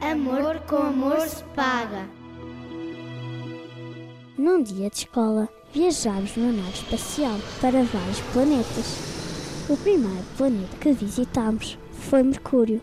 Amor com amor se paga. Num dia de escola, viajámos numa nave espacial para vários planetas. O primeiro planeta que visitámos foi Mercúrio.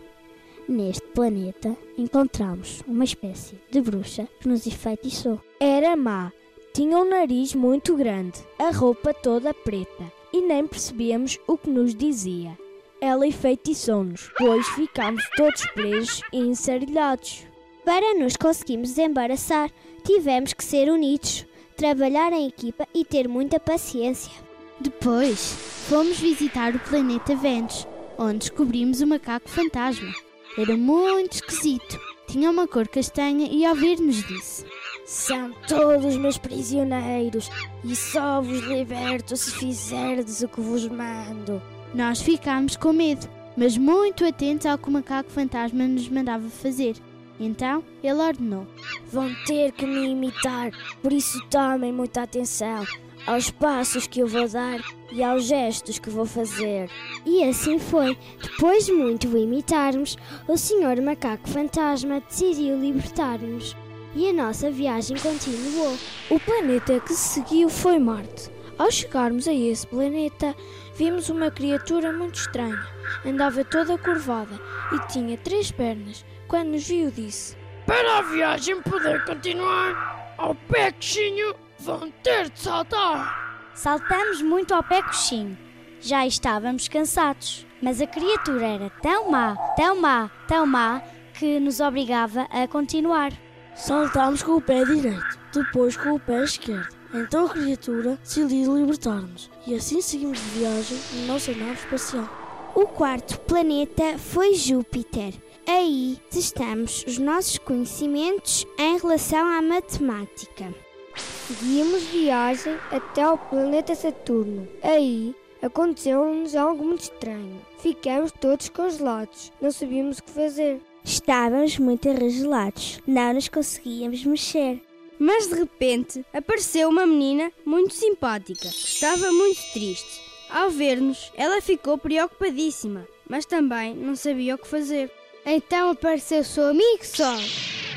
Neste planeta encontramos uma espécie de bruxa que nos enfeitiçou. Era má, tinha um nariz muito grande, a roupa toda preta e nem percebíamos o que nos dizia. Ela enfeitiçou-nos, pois ficámos todos presos e ensarilhados. Para nos conseguirmos desembaraçar, tivemos que ser unidos, trabalhar em equipa e ter muita paciência. Depois, fomos visitar o planeta Vênus, onde descobrimos o macaco fantasma. Era muito esquisito. Tinha uma cor castanha e ao ver-nos disse: São todos meus prisioneiros e só vos liberto se fizerdes o que vos mando. Nós ficámos com medo, mas muito atentos ao que o macaco fantasma nos mandava fazer. Então ele ordenou: Vão ter que me imitar, por isso tomem muita atenção aos passos que eu vou dar e aos gestos que vou fazer. E assim foi. Depois de muito o imitarmos, o senhor macaco fantasma decidiu libertar-nos. E a nossa viagem continuou. O planeta que se seguiu foi Marte. Ao chegarmos a esse planeta, vimos uma criatura muito estranha. Andava toda curvada e tinha três pernas. Quando nos viu, disse: Para a viagem poder continuar, ao pé coxinho vão ter de saltar. Saltamos muito ao pé coxinho. Já estávamos cansados, mas a criatura era tão má, tão má, tão má, que nos obrigava a continuar. Saltámos com o pé direito, depois com o pé esquerdo. Então a criatura decidiu libertar-nos e assim seguimos de viagem na nossa nave espacial. O quarto planeta foi Júpiter. Aí testamos os nossos conhecimentos em relação à matemática. Seguimos viagem até ao planeta Saturno. Aí aconteceu-nos algo muito estranho. Ficamos todos congelados, não sabíamos o que fazer. Estávamos muito arregelados, não nos conseguíamos mexer. Mas de repente apareceu uma menina muito simpática, que estava muito triste. Ao ver-nos, ela ficou preocupadíssima, mas também não sabia o que fazer. Então apareceu seu amigo Sol.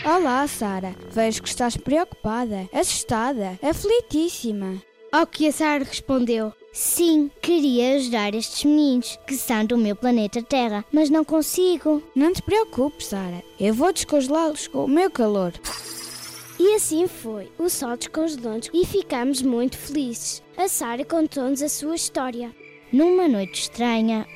Olá, Sara. Vejo que estás preocupada, assustada, aflitíssima. Ao que a Sara respondeu: Sim, queria ajudar estes meninos que são do meu planeta Terra, mas não consigo. Não te preocupes, Sara. Eu vou descongelá-los com o meu calor. E assim foi. O sol descongelou-nos e ficamos muito felizes. A Sara contou-nos a sua história. Numa noite estranha,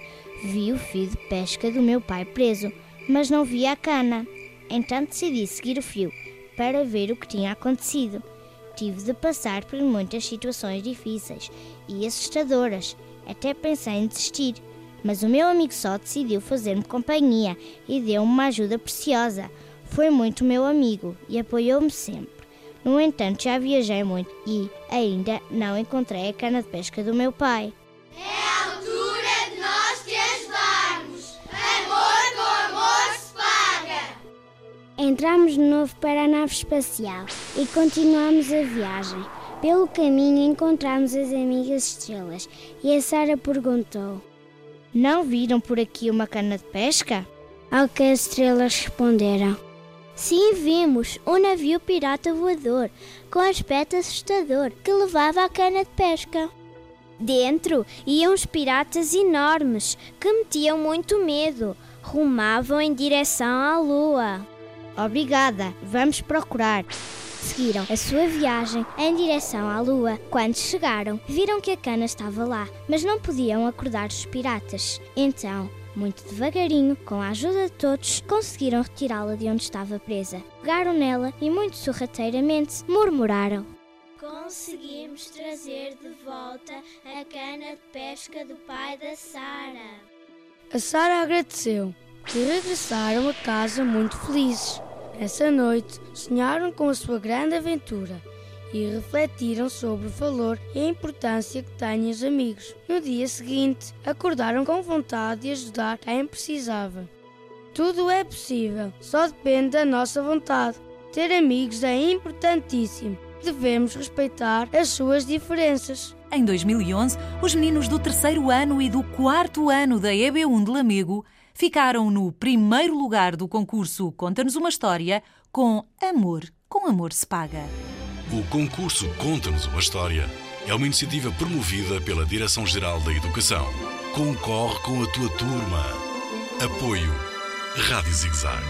vi o fio de pesca do meu pai preso, mas não vi a cana. Então decidi seguir o fio para ver o que tinha acontecido. Tive de passar por muitas situações difíceis e assustadoras. Até pensei em desistir, mas o meu amigo só decidiu fazer-me companhia e deu-me uma ajuda preciosa. Foi muito meu amigo e apoiou-me sempre. No entanto, já viajei muito e ainda não encontrei a cana de pesca do meu pai. É a altura de nós te ajudarmos. Amor com amor se paga. Entramos de novo para a nave espacial e continuamos a viagem. Pelo caminho encontramos as amigas estrelas e a Sara perguntou: Não viram por aqui uma cana de pesca? Ao que as estrelas responderam: Sim, vimos um navio pirata voador com aspecto assustador que levava a cana de pesca. Dentro iam os piratas enormes que metiam muito medo, rumavam em direção à lua. Obrigada, vamos procurar. Seguiram a sua viagem em direção à lua. Quando chegaram, viram que a cana estava lá, mas não podiam acordar os piratas. Então, muito devagarinho, com a ajuda de todos, conseguiram retirá-la de onde estava presa. Pegaram nela e, muito sorrateiramente, murmuraram: Conseguimos trazer de volta a cana de pesca do pai da Sara. A Sara agradeceu e regressaram a casa muito felizes. Essa noite sonharam com a sua grande aventura e refletiram sobre o valor e a importância que têm os amigos. No dia seguinte, acordaram com vontade de ajudar quem precisava. Tudo é possível, só depende da nossa vontade. Ter amigos é importantíssimo. Devemos respeitar as suas diferenças. Em 2011, os meninos do terceiro ano e do quarto ano da EB1 de Lamego ficaram no primeiro lugar do concurso Conta-nos uma História com Amor, com Amor se Paga. O concurso Conta-nos uma História é uma iniciativa promovida pela Direção-Geral da Educação. Concorre com a tua turma. Apoio Rádio Zigzag.